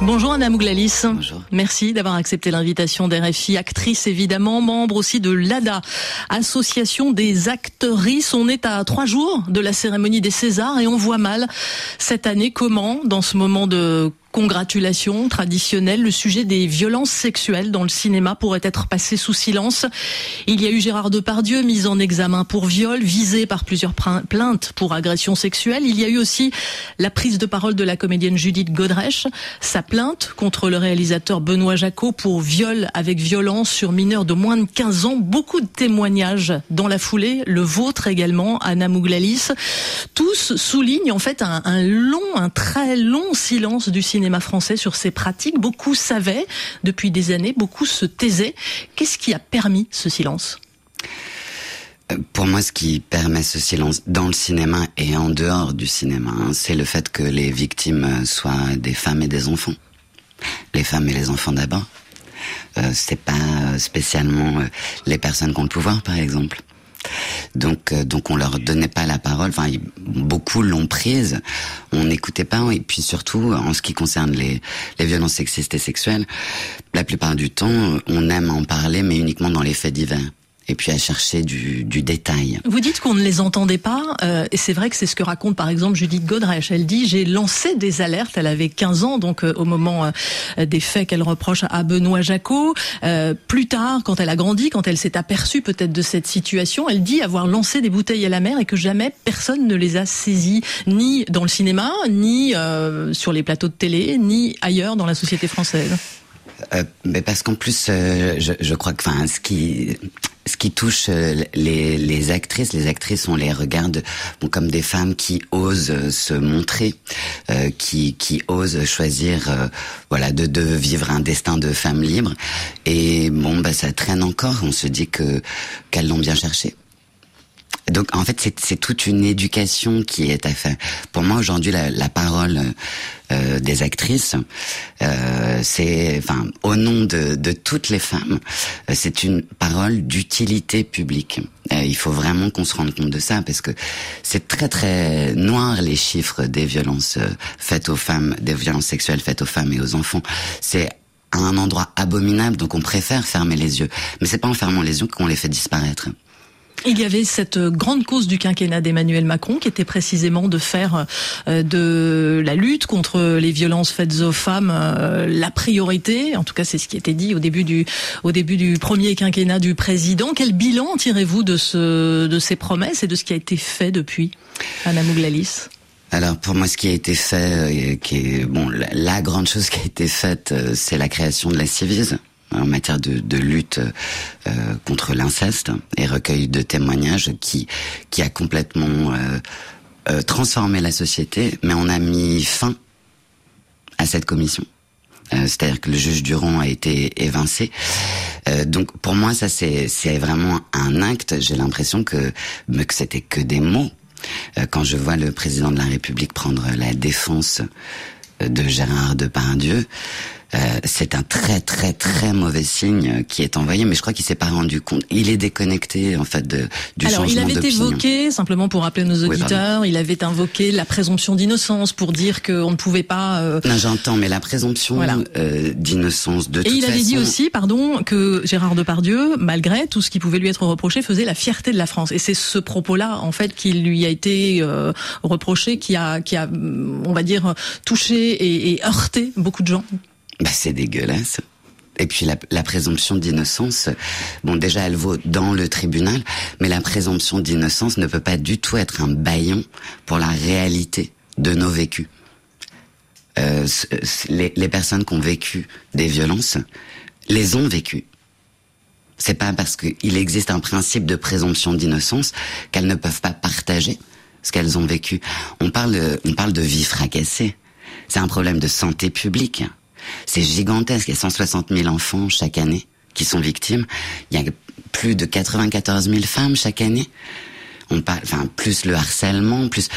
Bonjour Anna Mouglalis. Bonjour. Merci d'avoir accepté l'invitation d'RFI, actrice évidemment, membre aussi de l'ADA, Association des actrices. On est à trois jours de la cérémonie des Césars et on voit mal cette année comment, dans ce moment de congratulations traditionnelles, le sujet des violences sexuelles dans le cinéma pourrait être passé sous silence. Il y a eu Gérard Depardieu mis en examen pour viol, visé par plusieurs plaintes pour agression sexuelle. Il y a eu aussi la prise de parole de la comédienne Judith Godrèche, sa plainte contre le réalisateur Benoît Jacot pour viol avec violence sur mineurs de moins de 15 ans. Beaucoup de témoignages dans la foulée, le vôtre également, Anna Mouglalis. Tous soulignent en fait un, un long, un très long silence du cinéma cinéma français sur ces pratiques. Beaucoup savaient depuis des années, beaucoup se taisaient. Qu'est-ce qui a permis ce silence? Euh, pour moi, ce qui permet ce silence dans le cinéma et en dehors du cinéma, hein, c'est le fait que les victimes soient des femmes et des enfants. Les femmes et les enfants d'abord. Euh, c'est pas spécialement euh, les personnes qui ont le pouvoir, par exemple. Donc, euh, donc on leur donnait pas la parole. Enfin, beaucoup l'ont prise. On n'écoutait pas. Et puis surtout, en ce qui concerne les, les violences sexistes et sexuelles, la plupart du temps, on aime en parler, mais uniquement dans les faits divers et puis à chercher du, du détail. Vous dites qu'on ne les entendait pas, euh, et c'est vrai que c'est ce que raconte par exemple Judith Godrèche. Elle dit j'ai lancé des alertes, elle avait 15 ans donc euh, au moment euh, des faits qu'elle reproche à Benoît Jacot. Euh, plus tard, quand elle a grandi, quand elle s'est aperçue peut-être de cette situation, elle dit avoir lancé des bouteilles à la mer et que jamais personne ne les a saisies, ni dans le cinéma, ni sur les plateaux de télé, ni ailleurs dans la société française. Euh, mais parce qu'en plus, je, je, crois que, enfin, ce qui, ce qui touche euh, les, les, actrices, les actrices, on les regarde bon, comme des femmes qui osent se montrer, euh, qui, qui osent choisir, euh, voilà, de, de vivre un destin de femme libre. Et bon, bah ça traîne encore. On se dit que qu'elles l'ont bien cherché. Donc en fait, c'est toute une éducation qui est à faire. Pour moi, aujourd'hui, la, la, parole euh, des actrices, euh, c'est, enfin, au nom de, de toutes les femmes, euh, c'est une parole d'utilité publique. Euh, il faut vraiment qu'on se rende compte de ça parce que c'est très très noir les chiffres des violences euh, faites aux femmes, des violences sexuelles faites aux femmes et aux enfants. C'est à un endroit abominable, donc on préfère fermer les yeux. Mais c'est pas en fermant les yeux qu'on les fait disparaître. Il y avait cette grande cause du quinquennat d'Emmanuel Macron qui était précisément de faire euh, de la lutte contre les violences faites aux femmes euh, la priorité. En tout cas, c'est ce qui était dit au début du premier quinquennat du président. Quel bilan tirez-vous de ce de ces promesses et de ce qui a été fait depuis, Anna Mouglalis? Alors pour moi, ce qui a été fait, euh, qui est bon, la, grande chose qui a été faite, c'est la création de la Civise, en matière de, de lutte euh, contre l'inceste et recueil de témoignages qui qui a complètement euh, euh, transformé la société, mais on a mis fin à cette commission. Euh, c'est-à-dire que le juge Durand a été évincé. Euh, donc pour moi, ça c'est vraiment un acte. J'ai l'impression que que c'était que des mots. quand je vois le président de la République prendre la défense de Gérard Depardieu, euh, c'est un très très très mauvais signe qui est envoyé, mais je crois qu'il s'est pas rendu compte. Il est déconnecté en fait de, du Alors, changement il avait évoqué, simplement pour rappeler nos auditeurs, il avait invoqué la présomption d'innocence pour dire qu'on ne pouvait pas. Euh... Non, j'entends, mais la présomption euh, d'innocence de. Et il avait dit aussi, pardon, que Gérard Depardieu, malgré tout ce qui pouvait lui être reproché, faisait la fierté de la France. Et c'est ce propos-là, en fait, qui lui a été euh, reproché, qui a, qui a, on va dire, touché et, et heurté beaucoup de gens. Bah, c'est dégueulasse. Et puis la, la présomption d'innocence, bon déjà elle vaut dans le tribunal, mais la présomption d'innocence ne peut pas du tout être un baillon pour la réalité de nos vécus. Euh, les, les personnes qui ont vécu des violences les ont vécues. C'est pas parce qu'il existe un principe de présomption d'innocence qu'elles ne peuvent pas partager ce qu'elles ont vécu. On parle, on parle de vie fracassée. C'est un problème de santé publique. C'est gigantesque. Il y a 160 000 enfants chaque année qui sont victimes. Il y a plus de 94 000 femmes chaque année. On parle, enfin, plus le harcèlement, plus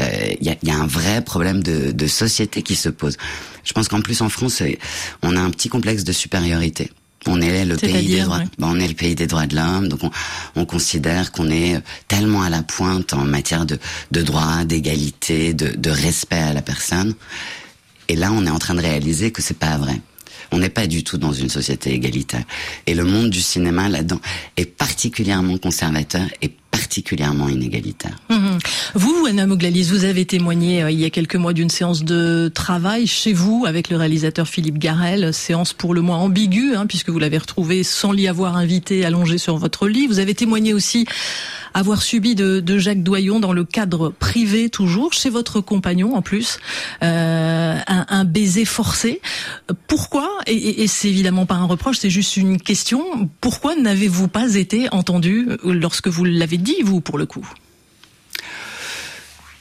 euh, il y, a, y, a, un vrai problème de, de, société qui se pose. Je pense qu'en plus en France, on a un petit complexe de supériorité. On est le pays des droits, ouais. On est le pays des droits de l'homme, donc on, on considère qu'on est tellement à la pointe en matière de, de droits, d'égalité, de, de respect à la personne Et là, on est en train de réaliser que c'est pas vrai. On n'est pas du tout dans une société égalitaire. Et le monde du cinéma là-dedans est particulièrement conservateur et particulièrement inégalitaire. Mhm. Vous, Anna Moglalis, vous avez témoigné euh, il y a quelques mois d'une séance de travail chez vous avec le réalisateur Philippe Garel, séance pour le moins ambiguë, hein, puisque vous l'avez retrouvé sans l'y avoir invité allongé sur votre lit. Vous avez témoigné aussi avoir subi de, Jacques Doyon dans le cadre privé toujours, chez votre compagnon en plus, euh, un, baiser forcé. Pourquoi Et, et c'est évidemment pas un reproche, c'est juste une question. Pourquoi n'avez-vous pas été entendu lorsque vous l'avez dit vous pour le coup?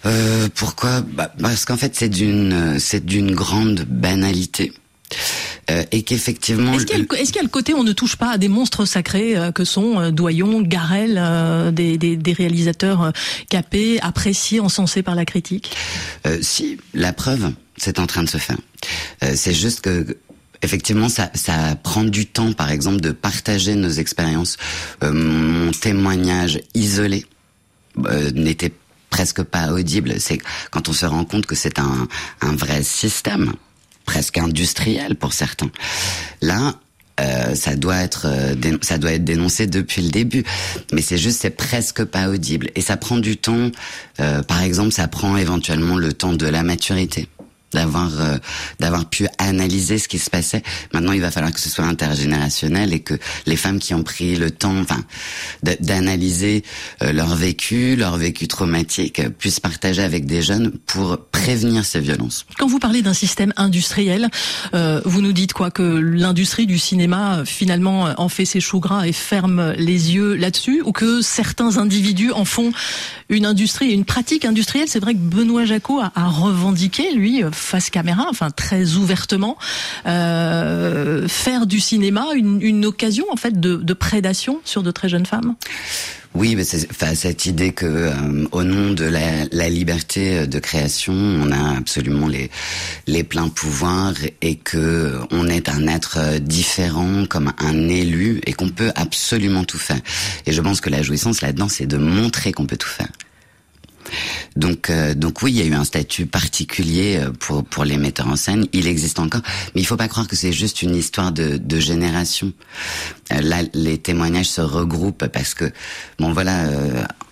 Euh, pourquoi bah, Parce qu'en fait, c'est d'une, c'est d'une grande banalité. Euh, et qu'effectivement. Est-ce qu'il y, a le côté on ne touche pas à des monstres sacrés euh, que sont euh, Doyon, Garel, des, des, des, réalisateurs capés, appréciés, encensés par la critique? Si, la preuve, c'est en train de se faire. c'est juste que effectivement, ça, ça prend du temps, par exemple, de partager nos expériences. mon témoignage isolé n'était presque pas audible. C'est quand on se rend compte que c'est un, un vrai système presque industriel pour certains. Là, euh, ça doit être euh, ça doit être dénoncé depuis le début mais c'est juste c'est presque pas audible et ça prend du temps euh, par exemple ça prend éventuellement le temps de la maturité d'avoir euh, d'avoir pu analyser ce qui se passait. Maintenant, il va falloir que ce soit intergénérationnel et que les femmes qui ont pris le temps, enfin, d'analyser euh, leur vécu, leur vécu traumatique, puissent partager avec des jeunes pour prévenir ces violences. Quand vous parlez d'un système industriel, euh, vous nous dites quoi? Que l'industrie du cinéma finalement en fait ses choux gras et ferme les yeux là-dessus, ou que certains individus en font une industrie, une pratique industrielle. C'est vrai que Benoît Jacot a, revendiqué lui face caméra, enfin très ouvertement, euh, faire du cinéma une, occasion en fait de prédation sur de très jeunes femmes? Oui, mais enfin, cette idée que, euh, au nom de la, la, liberté de création, on a absolument les les pleins pouvoirs et que on est un être différent, comme un élu, et qu'on peut absolument tout faire. Et je pense que la jouissance là-dedans, c'est de montrer qu'on peut tout faire. Donc, euh, donc oui, il y a eu un statut particulier euh, pour pour les metteurs en scène. Il existe encore, mais il faut pas croire que c'est juste une histoire de, de génération. Euh, là, les témoignages se regroupent parce que bon, voilà,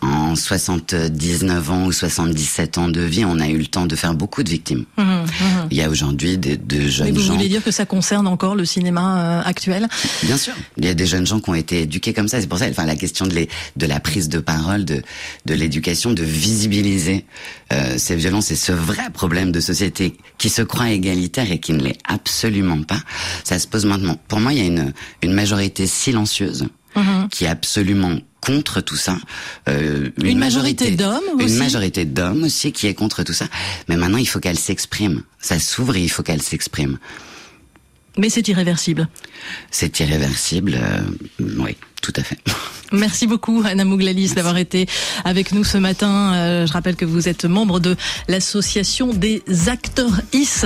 en 79 ans ou 77 ans de vie, on a eu le temps de faire beaucoup de victimes. Mmh, mmh. Il y a aujourd'hui de, de jeunes Mais vous gens. voulez dire que ça concerne encore le cinéma actuel? Bien sûr. Il y a des jeunes gens qui ont été éduqués comme ça. C'est pour ça, enfin, la question de, les, de la prise de parole, de de l'éducation, de visibiliser euh, ces violences et ce vrai problème de société qui se croit égalitaire et qui ne l'est absolument pas, ça se pose maintenant. Pour moi, il y a une, une majorité silencieuse mm-hmm. qui est absolument contre tout ça. Euh, une, une, majorité, d'hommes Une majorité d'hommes aussi qui est contre tout ça. Mais maintenant, il faut qu'elle s'exprime. Ça s'ouvre et il faut qu'elle s'exprime. Mais c'est irréversible. C'est irréversible, euh, oui, tout à fait. Merci beaucoup Anna Mouglalis d'avoir été avec nous ce matin. Euh, je rappelle que vous êtes membre de l'association des acteurs IS.